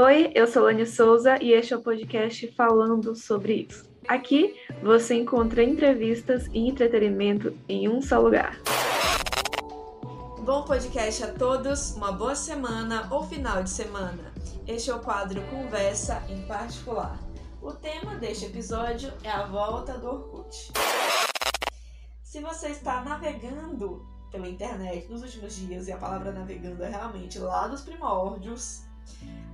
Oi, eu sou Lani Souza e este é o podcast falando sobre isso. Aqui você encontra entrevistas e entretenimento em um só lugar. Bom podcast a todos, uma boa semana ou final de semana. Este é o quadro Conversa em Particular. O tema deste episódio é a volta do Orkut. Se você está navegando pela internet nos últimos dias, e a palavra navegando é realmente lá dos primórdios,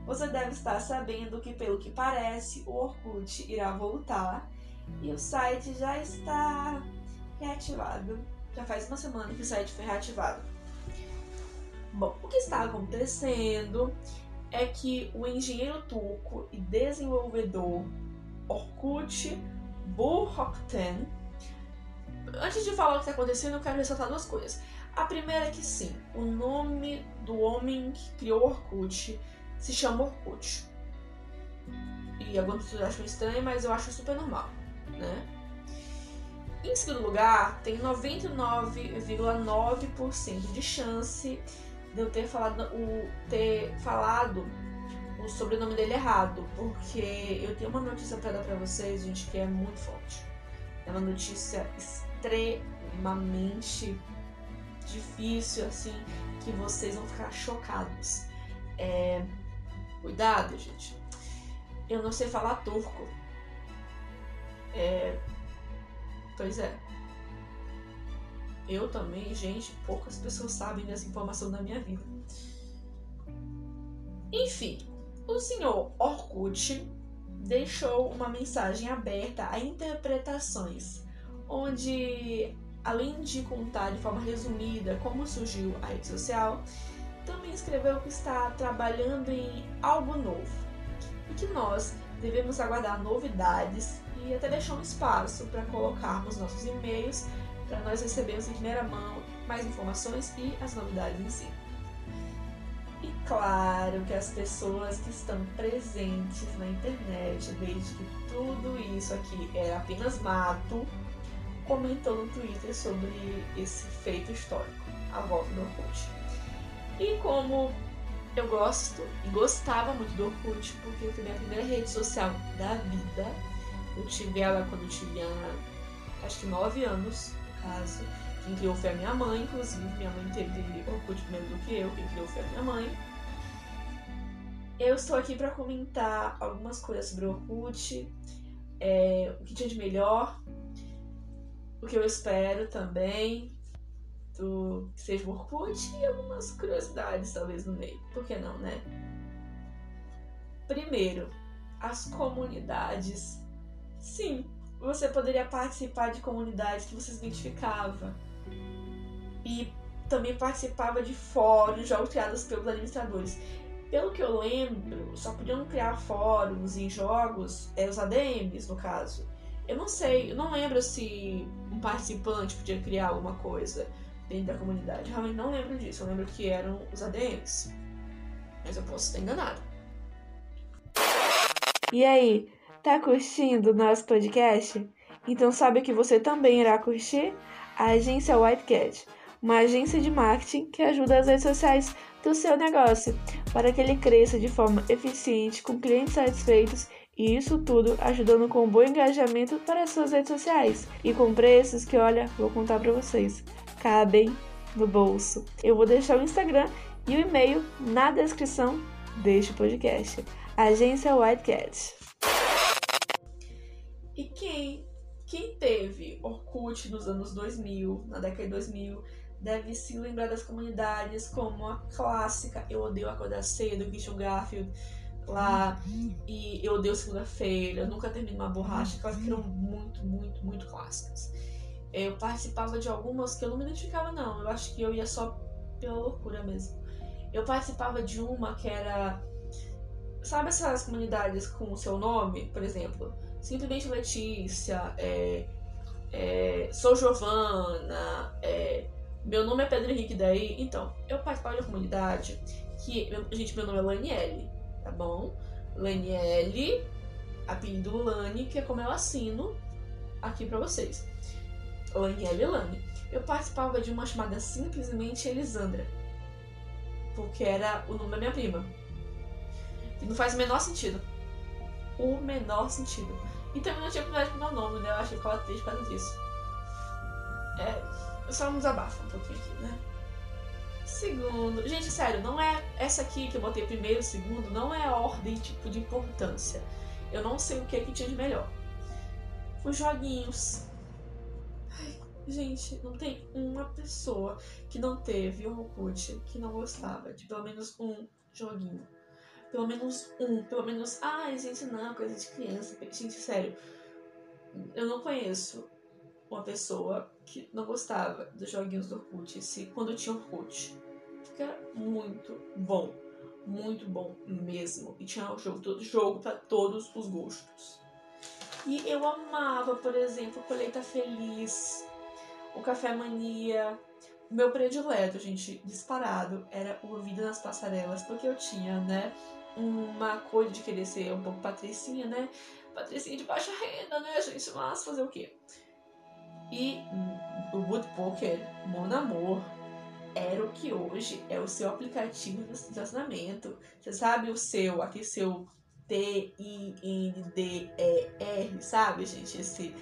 você deve estar sabendo que, pelo que parece, o Orkut irá voltar e o site já está reativado. Já faz uma semana que o site foi reativado. Bom, o que está acontecendo é que o engenheiro turco e desenvolvedor Orkut Burhokten. Antes de falar o que está acontecendo, eu quero ressaltar duas coisas. A primeira é que sim, o nome do homem que criou Orkut se chama Orkut. E algumas pessoas acham estranho, mas eu acho super normal, né? Em segundo lugar, tem 99,9% de chance de eu ter falado o ter falado o sobrenome dele errado, porque eu tenho uma notícia para dar para vocês, gente, que é muito forte. É uma notícia extremamente difícil, assim, que vocês vão ficar chocados. É... Cuidado, gente. Eu não sei falar turco. É... Pois é. Eu também, gente, poucas pessoas sabem dessa informação da minha vida. Enfim, o senhor Orkut deixou uma mensagem aberta a interpretações, onde, além de contar de forma resumida como surgiu a rede social, também escreveu que está trabalhando em algo novo e que nós devemos aguardar novidades e até deixar um espaço para colocarmos nossos e-mails para nós recebermos em primeira mão mais informações e as novidades em si. E claro que as pessoas que estão presentes na internet desde que tudo isso aqui era apenas mato, comentou no Twitter sobre esse feito histórico, a volta do Orkut. E como eu gosto e gostava muito do Orkut, porque foi minha primeira rede social da vida. Eu tive ela quando eu tinha acho que 9 anos, no caso. Quem criou foi a minha mãe, inclusive. Minha mãe teve Orkut primeiro do que eu, quem criou foi a minha mãe. Eu estou aqui para comentar algumas coisas sobre o Orkut, é, o que tinha de melhor, o que eu espero também do que seja o Orkut e algumas curiosidades talvez no meio. Por que não, né? Primeiro, as comunidades. Sim, você poderia participar de comunidades que você se identificava. E também participava de fóruns jogos criados pelos administradores. Pelo que eu lembro, só podiam criar fóruns e jogos é, os ADMs, no caso. Eu não sei, eu não lembro se um participante podia criar alguma coisa dentro da comunidade. Eu realmente não lembro disso. Eu lembro que eram os ADMs. Mas eu posso estar enganado. E aí, Tá curtindo o nosso podcast? Então sabe que você também irá curtir? A agência Whitecat, uma agência de marketing que ajuda as redes sociais do seu negócio para que ele cresça de forma eficiente, com clientes satisfeitos e isso tudo ajudando com um bom engajamento para as suas redes sociais e com preços que, olha, vou contar para vocês, cabem no bolso. Eu vou deixar o Instagram e o e-mail na descrição deste podcast. Agência Whitecat. E quem, quem teve Orkut nos anos 2000, na década de 2000, deve se lembrar das comunidades como a clássica Eu Odeio Acordar Cedo, Christian Garfield lá, e Eu Odeio Segunda-feira, Nunca Termino Uma Borracha, aquelas que eram muito, muito, muito clássicas. Eu participava de algumas que eu não me identificava não, eu acho que eu ia só pela loucura mesmo. Eu participava de uma que era... Sabe essas comunidades com o seu nome, por exemplo? simplesmente Letícia, é, é, sou Giovana, é, meu nome é Pedro Henrique daí. Então, eu participo da comunidade que, gente, meu nome é Laniele, tá bom? Laniele, apelido Lani, que é como eu assino aqui pra vocês. Laniele Lani. Eu participava de uma chamada simplesmente Elisandra, porque era o nome da minha prima. E não faz o menor sentido. O menor sentido. E também não tinha problema com meu nome, né? Eu achei que ficava triste por causa disso. É. Só um desabafo um pouquinho aqui, né? Segundo. Gente, sério, não é. Essa aqui que eu botei primeiro, segundo, não é ordem tipo de importância. Eu não sei o que, é que tinha de melhor. Os joguinhos. Gente, não tem uma pessoa que não teve o Orkut que não gostava de pelo menos um joguinho. Pelo menos um, pelo menos. Ai, gente, não, coisa de criança. Gente, sério. Eu não conheço uma pessoa que não gostava dos joguinhos do Orkut, se, quando tinha Orkut. Porque era muito bom. Muito bom mesmo. E tinha jogo, todo, jogo para todos os gostos. E eu amava, por exemplo, Colheita Feliz, o Café Mania, o meu predileto, gente, disparado, era o Vida nas Passarelas, porque eu tinha, né, uma coisa de querer ser um pouco patricinha, né? Patricinha de baixa renda, né, gente? Mas fazer o quê? E o Wood Poker, Mon Amour, era o que hoje é o seu aplicativo de estacionamento. Você sabe o seu, aquele seu T-I-N-D-E-R, sabe, gente? Esse,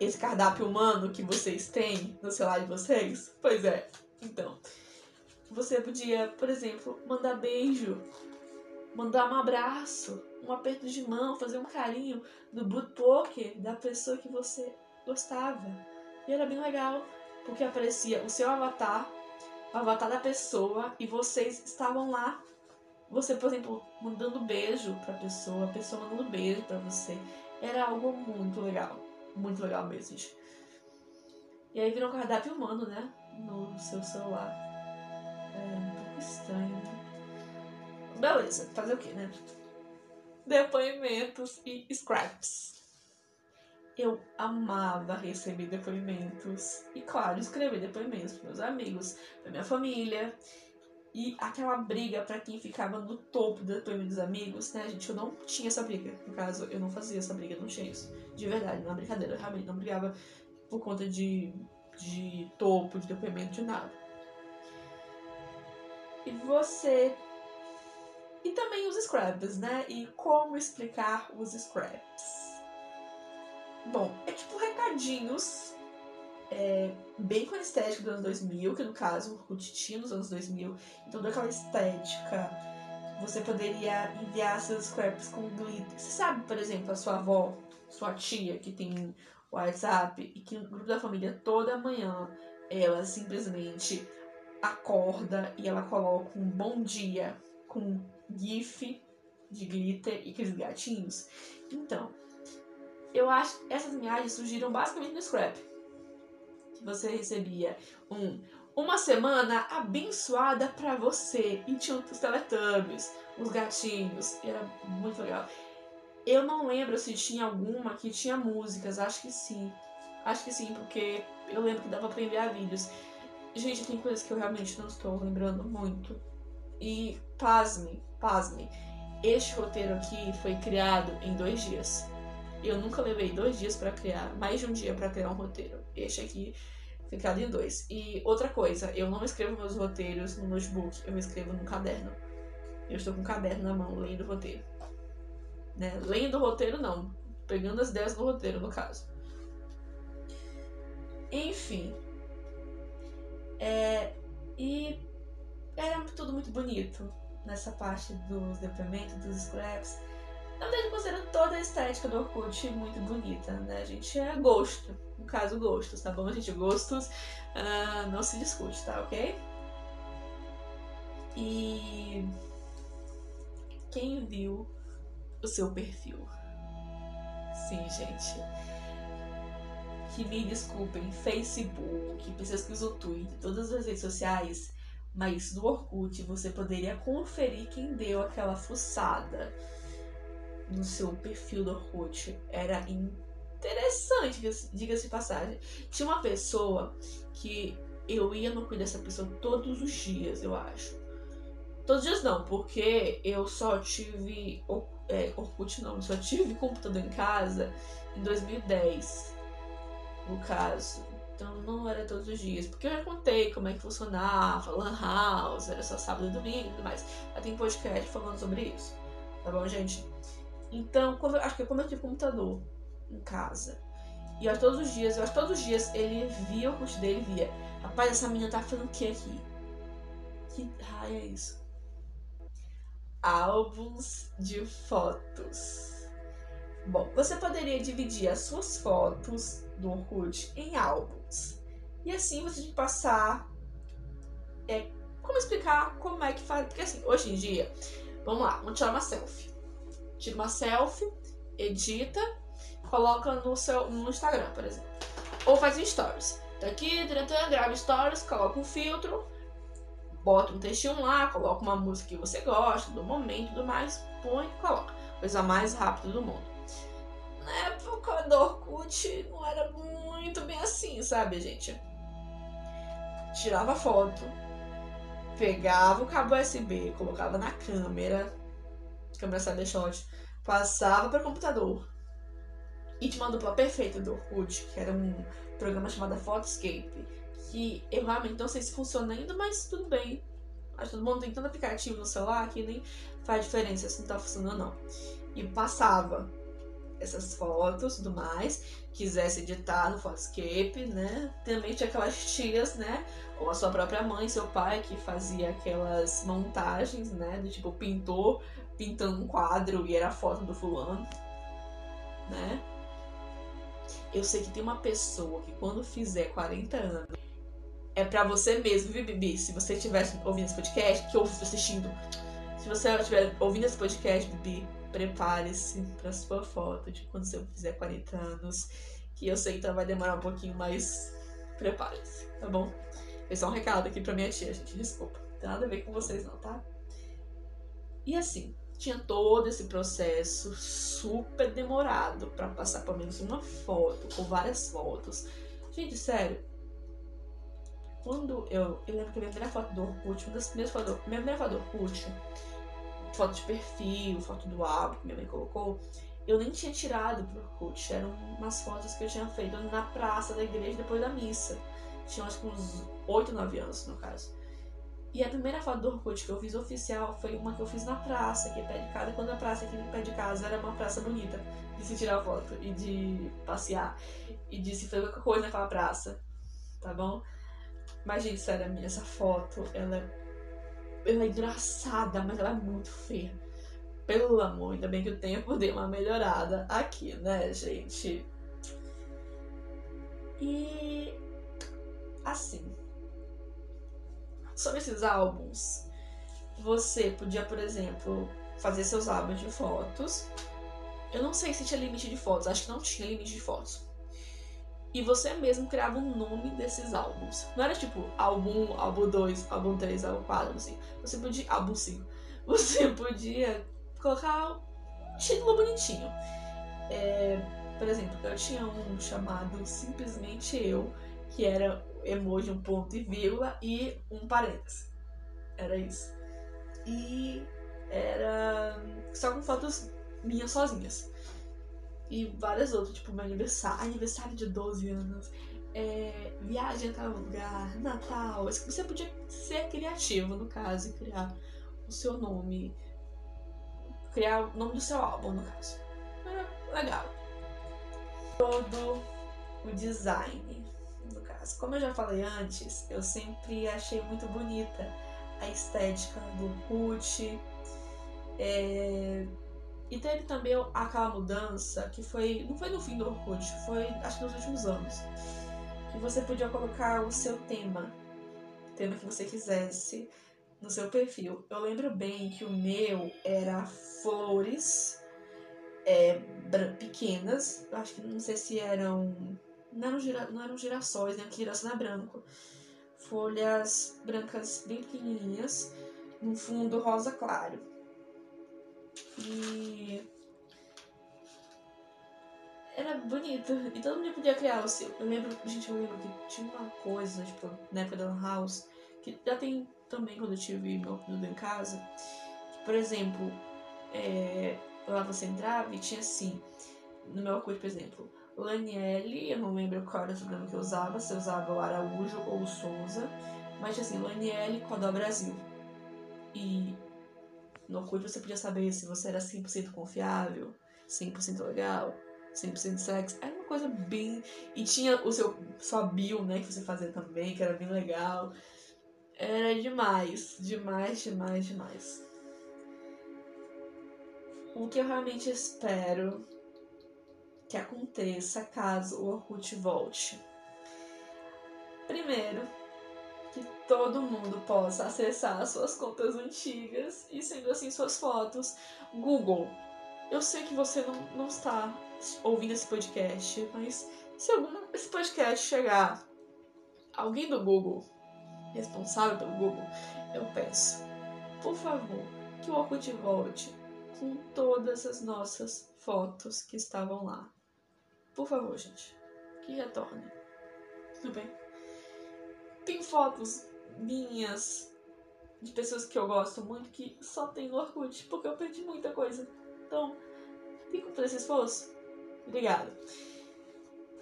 esse cardápio humano que vocês têm no celular de vocês? Pois é. Então, você podia, por exemplo, mandar beijo mandar um abraço, um aperto de mão, fazer um carinho no boot poker da pessoa que você gostava. E era bem legal, porque aparecia o seu avatar, o avatar da pessoa, e vocês estavam lá. Você, por exemplo, mandando beijo pra pessoa, a pessoa mandando beijo pra você. Era algo muito legal. Muito legal mesmo, gente. E aí virou um cardápio humano, né? No seu celular. É um pouco estranho, né? Beleza, fazer o que, né? Depoimentos e scraps. Eu amava receber depoimentos e, claro, escrever depoimentos para meus amigos, para minha família. E aquela briga para quem ficava no topo do depoimento dos amigos, né, gente? Eu não tinha essa briga. No caso, eu não fazia essa briga, não tinha isso. De verdade, não é brincadeira. Eu realmente não brigava por conta de, de topo, de depoimento, de nada. E você e também os scraps, né? E como explicar os scraps. Bom, é tipo recadinhos é, bem com a estética dos anos 2000, que no caso o tinha nos anos 2000, então toda aquela estética. Você poderia enviar seus scraps com glitter. Você sabe, por exemplo, a sua avó, sua tia, que tem o WhatsApp e que no grupo da família toda manhã ela simplesmente acorda e ela coloca um bom dia com GIF de glitter e aqueles gatinhos. Então, eu acho que essas imagens surgiram basicamente no Scrap. Você recebia um uma semana abençoada para você e tinha os Teletubbies, os gatinhos, era muito legal. Eu não lembro se tinha alguma que tinha músicas, acho que sim. Acho que sim, porque eu lembro que dava pra enviar vídeos. Gente, tem coisas que eu realmente não estou lembrando muito. E pasme, pasme, este roteiro aqui foi criado em dois dias. Eu nunca levei dois dias para criar, mais de um dia para criar um roteiro. Este aqui foi criado em dois. E outra coisa, eu não escrevo meus roteiros no notebook, eu escrevo no caderno. Eu estou com um caderno na mão, lendo o roteiro. Né? Lendo o roteiro, não. Pegando as ideias do roteiro, no caso. Enfim. É, e era tudo muito bonito nessa parte dos depoimentos, dos scraps. Na verdade, considero toda a estética do Orkut muito bonita, né? A gente é gosto, no caso, gostos, tá bom, gente? Gostos uh, não se discute, tá ok? E quem viu o seu perfil? Sim, gente. Que me desculpem, Facebook, pessoas que usam Twitter, todas as redes sociais mas no Orkut você poderia conferir quem deu aquela fuçada no seu perfil do Orkut. Era interessante, diga-se de passagem. Tinha uma pessoa que eu ia no cuidar dessa pessoa todos os dias, eu acho. Todos os dias não, porque eu só tive. É, Orkut não, só tive computador em casa em 2010. No caso. Então não era todos os dias. Porque eu já contei como é que funcionava, Lan House, era só sábado e domingo e tudo mais. Já tem podcast falando sobre isso. Tá bom, gente? Então, acho que quando eu tive computador em casa, e eu, todos os dias, eu acho que todos os dias ele via o curso dele via. Rapaz, essa menina tá falando o que aqui? Que raio é isso? Álbuns de fotos. Bom, você poderia dividir as suas fotos do Orkut em álbuns. E assim você tem que passar. É, como explicar como é que faz. Porque assim, hoje em dia, vamos lá, vamos tirar uma selfie. Tira uma selfie, edita, coloca no seu no Instagram, por exemplo. Ou faz um stories. Tá aqui, grava stories, coloca um filtro, bota um textinho lá, coloca uma música que você gosta, do momento tudo mais, põe e coloca. Coisa mais rápida do mundo. Na época do Orkut não era muito bem assim, sabe, gente? Tirava foto, pegava o cabo USB, colocava na câmera, câmera Cybershot, passava para o computador e tinha uma dupla perfeita do Orkut, que era um programa chamado Photoscape, que eu realmente não sei se funciona ainda, mas tudo bem. Acho que todo mundo tem tanto aplicativo no celular que nem faz diferença se não tá funcionando não. E passava essas fotos e tudo mais, quisesse editar no Photoscape, né? Também tinha aquelas tias, né? Ou a sua própria mãe, seu pai, que fazia aquelas montagens, né? Do tipo pintor pintando um quadro e era a foto do fulano, né? Eu sei que tem uma pessoa que quando fizer 40 anos é para você mesmo, viu, Bibi? Se você estiver ouvindo esse podcast, que ouve assistindo, se você estiver ouvindo esse podcast, Bibi, prepare-se para sua foto de quando você fizer 40 anos, que eu sei que vai demorar um pouquinho, mas prepare-se, tá bom? Foi só um recado aqui pra minha tia, gente, desculpa. Não tem nada a ver com vocês não, tá? E assim, tinha todo esse processo super demorado para passar pelo menos uma foto, com várias fotos. Gente, sério. Quando eu. Eu lembro que a minha primeira foto do Orkut, uma das primeiras fotos. Minha primeira foto do Orkut, foto de perfil, foto do álbum que minha mãe colocou, eu nem tinha tirado pro Orkut. Eram umas fotos que eu tinha feito na praça da igreja depois da missa. Tinha acho que uns 8, 9 anos, no caso. E a primeira foto do Orkut que eu fiz oficial foi uma que eu fiz na praça, aqui pé de casa, quando a praça aqui pé de casa era uma praça bonita de se tirar foto e de passear e de se fazer qualquer coisa naquela praça, tá bom? Mas, gente, sério, essa foto, ela é, ela é engraçada, mas ela é muito feia. Pelo amor, ainda bem que o tempo deu uma melhorada aqui, né, gente? E assim, sobre esses álbuns, você podia, por exemplo, fazer seus álbuns de fotos. Eu não sei se tinha limite de fotos, acho que não tinha limite de fotos. E você mesmo criava um nome desses álbuns. Não era tipo álbum 1, álbum 2, álbum 3, álbum 4, assim. Você podia. Álbum 5. Você podia colocar um título bonitinho. É, por exemplo, eu tinha um chamado Simplesmente Eu, que era emoji, um ponto e vírgula e um parêntese. Era isso. E era só com fotos minhas sozinhas. E várias outras, tipo meu aniversário, aniversário de 12 anos, é, viagem a tal lugar, Natal. Você podia ser criativo, no caso, e criar o seu nome. Criar o nome do seu álbum, no caso. Era legal. Todo o design como eu já falei antes, eu sempre achei muito bonita a estética do Orkut. É... E teve também aquela mudança que foi. Não foi no fim do Orkut, foi acho que nos últimos anos. Que você podia colocar o seu tema, o tema que você quisesse, no seu perfil. Eu lembro bem que o meu era flores é, pequenas, acho que não sei se eram não eram, gira, não eram girassóis, né? Que girassol é branco. Folhas brancas bem pequenininhas, no fundo rosa claro. E era bonito. E todo mundo podia criar o seu. Eu lembro, gente, eu lembro que tinha uma coisa, tipo, na época da Lan House, que já tem também quando eu tive meu período em casa. Que, por exemplo, é, lá você entrava e tinha assim, no meu curso, por exemplo, Laniele, eu não lembro qual era o sobrenome que eu usava, se eu usava o Araújo ou o Souza, mas assim, Laniele Codó Brasil. E No Orkut você podia saber se você era 100% confiável, 100% legal, 100% sexo. Era uma coisa bem. E tinha o seu sua bio, né, que você fazia também, que era bem legal. Era demais, demais, demais, demais. O que eu realmente espero que aconteça caso o Orkut volte. Primeiro, que todo mundo possa acessar suas contas antigas e, sendo assim, suas fotos. Google, eu sei que você não, não está ouvindo esse podcast, mas se algum esse podcast chegar alguém do Google, responsável pelo Google, eu peço, por favor, que o Orkut volte com todas as nossas fotos que estavam lá. Por favor, gente, que retorne. Tudo bem? Tem fotos minhas de pessoas que eu gosto muito que só tem no Orkut, porque eu perdi muita coisa. Então, como fazer esse esforço? Obrigada.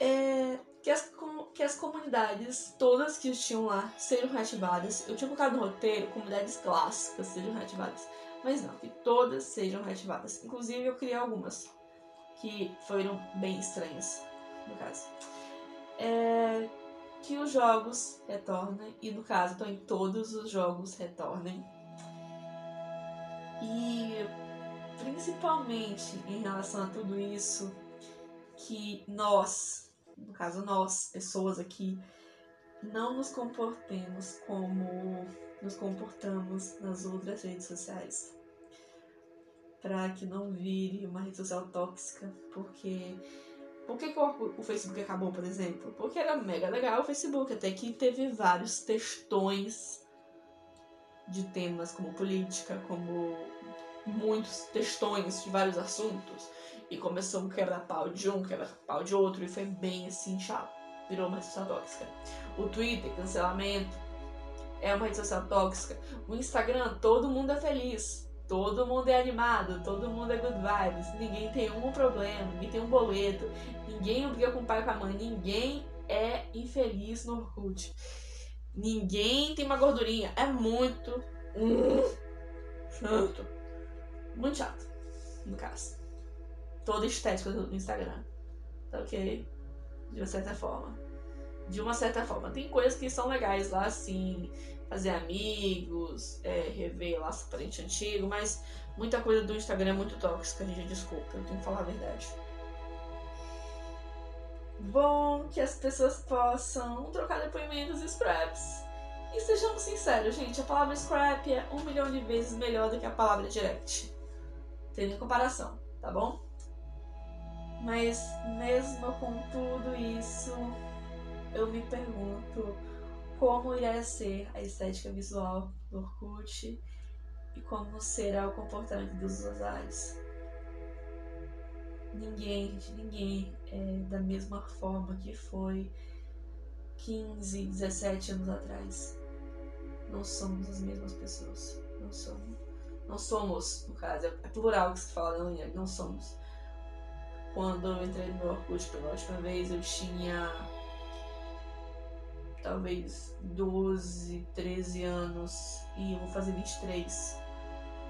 É, que, as, que as comunidades, todas que tinham lá, sejam reativadas. Eu tinha colocado no roteiro comunidades clássicas sejam reativadas. Mas não, que todas sejam reativadas. Inclusive, eu criei algumas que foram bem estranhas, no caso. É, que os jogos retornem, e no caso, então, em todos os jogos retornem. E principalmente em relação a tudo isso, que nós, no caso nós, pessoas aqui, não nos comportemos como nos comportamos nas outras redes sociais. Para que não vire uma rede social tóxica, porque por que, que o, o, Facebook acabou, por exemplo? Porque era mega legal o Facebook, até que teve vários textões de temas como política, como muitos textões de vários assuntos e começou um quebra-pau de um, quebra-pau de outro e foi bem assim chato. Virou uma rede social tóxica. O Twitter, cancelamento, é uma rede social tóxica. O Instagram, todo mundo é feliz. Todo mundo é animado, todo mundo é good vibes, ninguém tem um problema, ninguém tem um boleto, ninguém briga com o pai e com a mãe, ninguém é infeliz no Orkut. Ninguém tem uma gordurinha. É muito. Chato. Muito chato, no caso. Toda estética do Instagram. Tá ok? De uma certa forma. De uma certa forma. Tem coisas que são legais lá, assim. Fazer amigos, é, rever laço parente antigo, mas muita coisa do Instagram é muito tóxica, gente. Desculpa, eu tenho que falar a verdade. Bom que as pessoas possam trocar depoimentos e scraps. E sejamos sinceros, gente, a palavra scrap é um milhão de vezes melhor do que a palavra direct tendo em comparação, tá bom? Mas mesmo com tudo isso, eu me pergunto como irá ser a estética visual do Orkut e como será o comportamento dos usuários. Ninguém, gente, ninguém é da mesma forma que foi 15, 17 anos atrás. Não somos as mesmas pessoas. Não somos. Não somos, no caso, é plural que se fala, não, não somos. Quando eu entrei no Orkut pela última vez, eu tinha talvez 12, 13 anos e eu vou fazer 23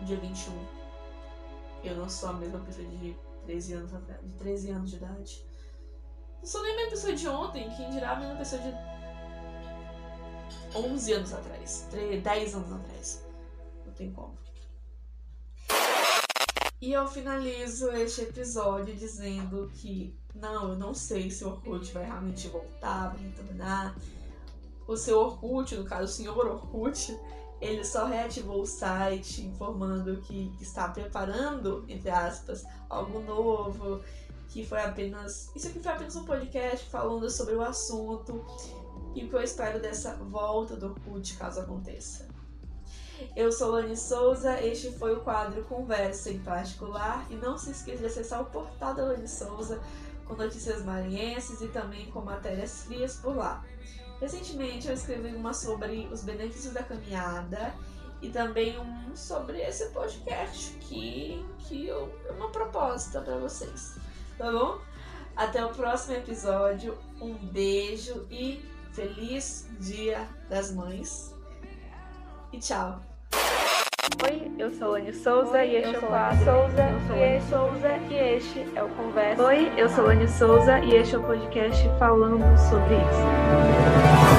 no dia 21. Eu não sou a mesma pessoa de 13 anos de 13 anos de idade. Não sou nem a mesma pessoa de ontem, quem dirá a mesma pessoa de 11 anos atrás, 10 anos atrás. Não tem como. E eu finalizo este episódio dizendo que não, eu não sei se o Orkut vai realmente voltar, vai retornar. O seu Orkut, no caso o senhor Orkut, ele só reativou o site informando que está preparando, entre aspas, algo novo, que foi apenas. Isso aqui foi apenas um podcast falando sobre o assunto e o que eu espero dessa volta do Orkut caso aconteça. Eu sou Lani Souza, este foi o quadro Conversa em Particular e não se esqueça de acessar o portal da Lani Souza com notícias maranhenses e também com matérias frias por lá. Recentemente eu escrevi uma sobre os benefícios da caminhada e também um sobre esse podcast que, que eu, é uma proposta para vocês, tá bom? Até o próximo episódio, um beijo e feliz Dia das Mães! e tchau. Oi, eu sou Lani Souza Oi, e este é o quadro. Souza e este, Souza e este é o Conversa. Oi, eu sou Lani Souza e este é o podcast falando sobre isso.